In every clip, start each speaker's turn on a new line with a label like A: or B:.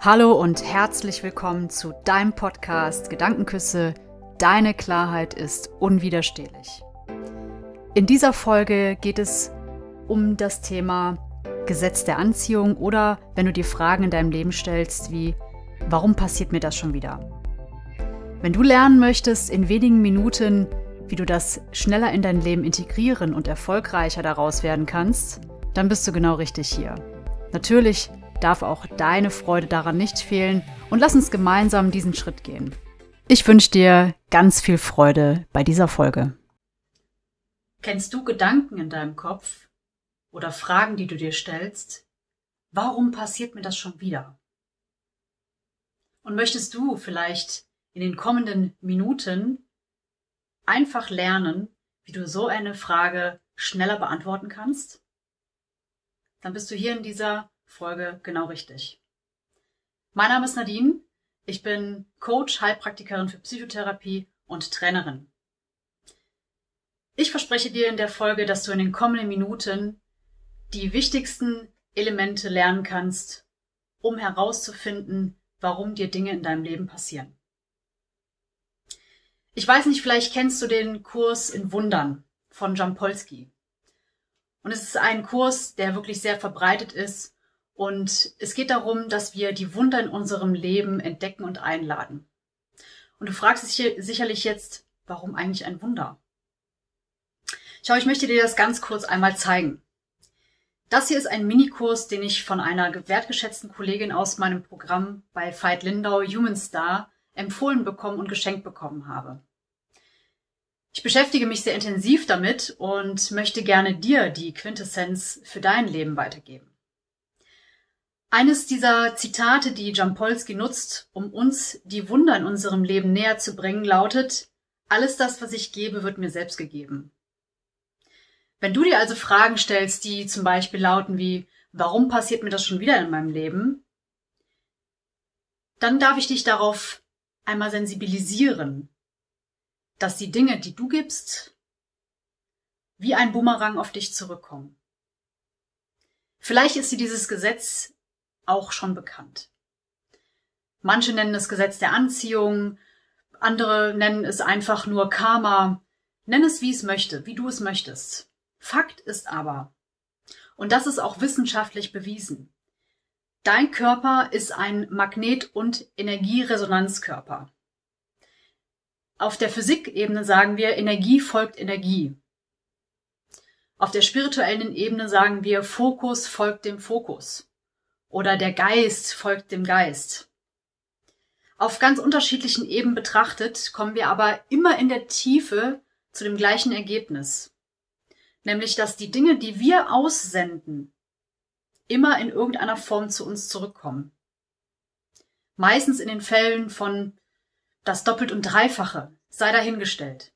A: Hallo und herzlich willkommen zu deinem Podcast Gedankenküsse. Deine Klarheit ist unwiderstehlich. In dieser Folge geht es um das Thema Gesetz der Anziehung oder wenn du dir Fragen in deinem Leben stellst wie, warum passiert mir das schon wieder? Wenn du lernen möchtest in wenigen Minuten, wie du das schneller in dein Leben integrieren und erfolgreicher daraus werden kannst, dann bist du genau richtig hier. Natürlich darf auch deine Freude daran nicht fehlen und lass uns gemeinsam diesen Schritt gehen. Ich wünsche dir ganz viel Freude bei dieser Folge.
B: Kennst du Gedanken in deinem Kopf oder Fragen, die du dir stellst? Warum passiert mir das schon wieder? Und möchtest du vielleicht in den kommenden Minuten einfach lernen, wie du so eine Frage schneller beantworten kannst? Dann bist du hier in dieser Folge genau richtig. Mein Name ist Nadine. Ich bin Coach, Heilpraktikerin für Psychotherapie und Trainerin. Ich verspreche dir in der Folge, dass du in den kommenden Minuten die wichtigsten Elemente lernen kannst, um herauszufinden, warum dir Dinge in deinem Leben passieren. Ich weiß nicht, vielleicht kennst du den Kurs in Wundern von Jampolsky. Und es ist ein Kurs, der wirklich sehr verbreitet ist und es geht darum, dass wir die Wunder in unserem Leben entdecken und einladen. Und du fragst dich sicherlich jetzt, warum eigentlich ein Wunder? Schau, ich möchte dir das ganz kurz einmal zeigen. Das hier ist ein Minikurs, den ich von einer wertgeschätzten Kollegin aus meinem Programm bei Veit Lindau Human Star empfohlen bekommen und geschenkt bekommen habe. Ich beschäftige mich sehr intensiv damit und möchte gerne dir die Quintessenz für dein Leben weitergeben. Eines dieser Zitate, die Jampolsky nutzt, um uns die Wunder in unserem Leben näher zu bringen, lautet, alles das, was ich gebe, wird mir selbst gegeben. Wenn du dir also Fragen stellst, die zum Beispiel lauten wie, warum passiert mir das schon wieder in meinem Leben? Dann darf ich dich darauf einmal sensibilisieren, dass die Dinge, die du gibst, wie ein Bumerang auf dich zurückkommen. Vielleicht ist dir dieses Gesetz auch schon bekannt. Manche nennen es Gesetz der Anziehung, andere nennen es einfach nur Karma. Nenn es, wie es möchte, wie du es möchtest. Fakt ist aber, und das ist auch wissenschaftlich bewiesen, dein Körper ist ein Magnet- und Energieresonanzkörper. Auf der Physikebene sagen wir, Energie folgt Energie. Auf der spirituellen Ebene sagen wir, Fokus folgt dem Fokus oder der Geist folgt dem Geist. Auf ganz unterschiedlichen Ebenen betrachtet kommen wir aber immer in der Tiefe zu dem gleichen Ergebnis. Nämlich, dass die Dinge, die wir aussenden, immer in irgendeiner Form zu uns zurückkommen. Meistens in den Fällen von das Doppelt und Dreifache, sei dahingestellt.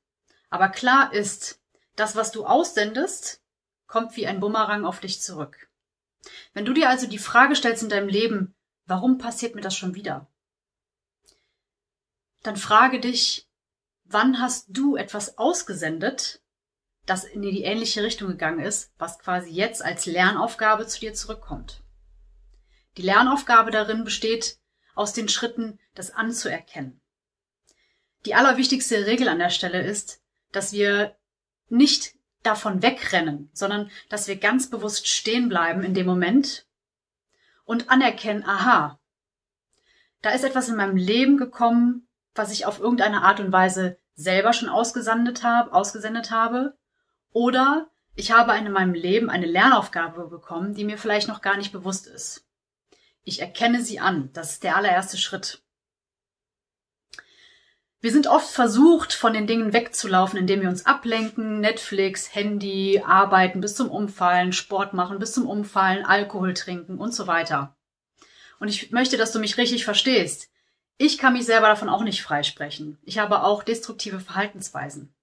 B: Aber klar ist, das, was du aussendest, kommt wie ein Bumerang auf dich zurück. Wenn du dir also die Frage stellst in deinem Leben, warum passiert mir das schon wieder? Dann frage dich, wann hast du etwas ausgesendet, das in die ähnliche Richtung gegangen ist, was quasi jetzt als Lernaufgabe zu dir zurückkommt. Die Lernaufgabe darin besteht aus den Schritten, das anzuerkennen. Die allerwichtigste Regel an der Stelle ist, dass wir nicht davon wegrennen, sondern dass wir ganz bewusst stehen bleiben in dem Moment und anerkennen, aha, da ist etwas in meinem Leben gekommen, was ich auf irgendeine Art und Weise selber schon ausgesendet habe, ausgesendet habe, oder ich habe in meinem Leben eine Lernaufgabe bekommen, die mir vielleicht noch gar nicht bewusst ist. Ich erkenne sie an. Das ist der allererste Schritt. Wir sind oft versucht, von den Dingen wegzulaufen, indem wir uns ablenken, Netflix, Handy, arbeiten bis zum Umfallen, Sport machen bis zum Umfallen, Alkohol trinken und so weiter. Und ich möchte, dass du mich richtig verstehst. Ich kann mich selber davon auch nicht freisprechen. Ich habe auch destruktive Verhaltensweisen.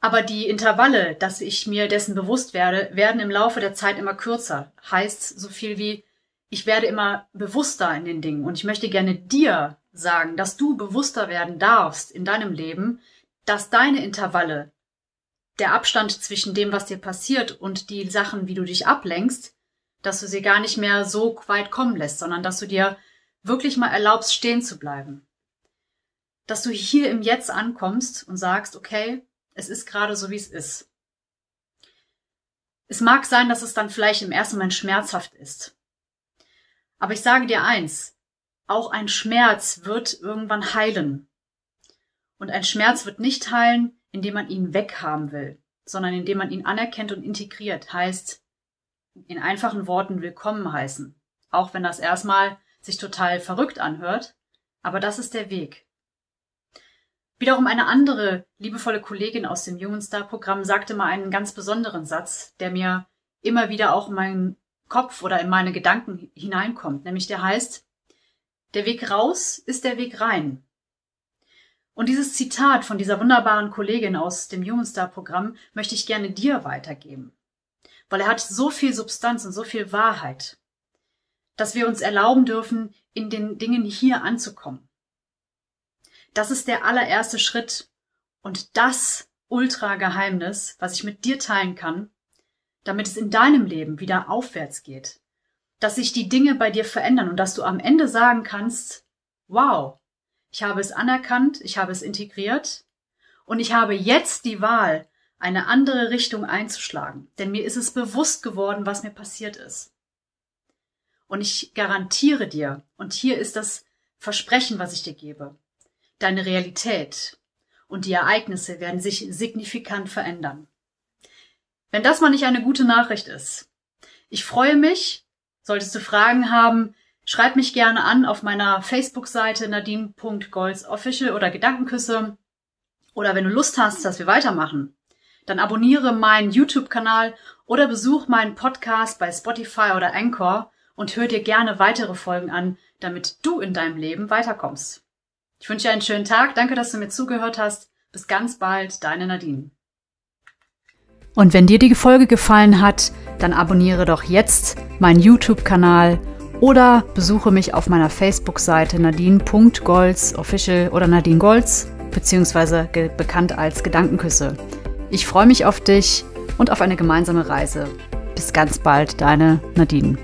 B: Aber die Intervalle, dass ich mir dessen bewusst werde, werden im Laufe der Zeit immer kürzer. Heißt so viel wie, ich werde immer bewusster in den Dingen und ich möchte gerne dir sagen, dass du bewusster werden darfst in deinem Leben, dass deine Intervalle, der Abstand zwischen dem, was dir passiert und die Sachen, wie du dich ablenkst, dass du sie gar nicht mehr so weit kommen lässt, sondern dass du dir wirklich mal erlaubst, stehen zu bleiben. Dass du hier im Jetzt ankommst und sagst, okay, es ist gerade so, wie es ist. Es mag sein, dass es dann vielleicht im ersten Moment schmerzhaft ist. Aber ich sage dir eins, auch ein Schmerz wird irgendwann heilen. Und ein Schmerz wird nicht heilen, indem man ihn weghaben will, sondern indem man ihn anerkennt und integriert, heißt in einfachen Worten willkommen heißen. Auch wenn das erstmal sich total verrückt anhört, aber das ist der Weg. Wiederum eine andere liebevolle Kollegin aus dem Human Star Programm sagte mal einen ganz besonderen Satz, der mir immer wieder auch in meinen Kopf oder in meine Gedanken hineinkommt, nämlich der heißt, der Weg raus ist der Weg rein. Und dieses Zitat von dieser wunderbaren Kollegin aus dem Human Star Programm möchte ich gerne dir weitergeben. Weil er hat so viel Substanz und so viel Wahrheit, dass wir uns erlauben dürfen, in den Dingen hier anzukommen. Das ist der allererste Schritt und das Ultra-Geheimnis, was ich mit dir teilen kann, damit es in deinem Leben wieder aufwärts geht. Dass sich die Dinge bei dir verändern und dass du am Ende sagen kannst, wow, ich habe es anerkannt, ich habe es integriert und ich habe jetzt die Wahl, eine andere Richtung einzuschlagen. Denn mir ist es bewusst geworden, was mir passiert ist. Und ich garantiere dir, und hier ist das Versprechen, was ich dir gebe, deine Realität und die Ereignisse werden sich signifikant verändern. Wenn das mal nicht eine gute Nachricht ist. Ich freue mich, solltest du Fragen haben, schreib mich gerne an auf meiner Facebook-Seite nadine.goldsofficial oder Gedankenküsse. Oder wenn du Lust hast, dass wir weitermachen, dann abonniere meinen YouTube-Kanal oder besuch meinen Podcast bei Spotify oder Anchor und hör dir gerne weitere Folgen an, damit du in deinem Leben weiterkommst. Ich wünsche dir einen schönen Tag. Danke, dass du mir zugehört hast. Bis ganz bald, deine Nadine.
A: Und wenn dir die Folge gefallen hat, dann abonniere doch jetzt meinen YouTube-Kanal oder besuche mich auf meiner Facebook-Seite nadine.golz official oder Nadine Golz, beziehungsweise bekannt als Gedankenküsse. Ich freue mich auf dich und auf eine gemeinsame Reise. Bis ganz bald, deine Nadine.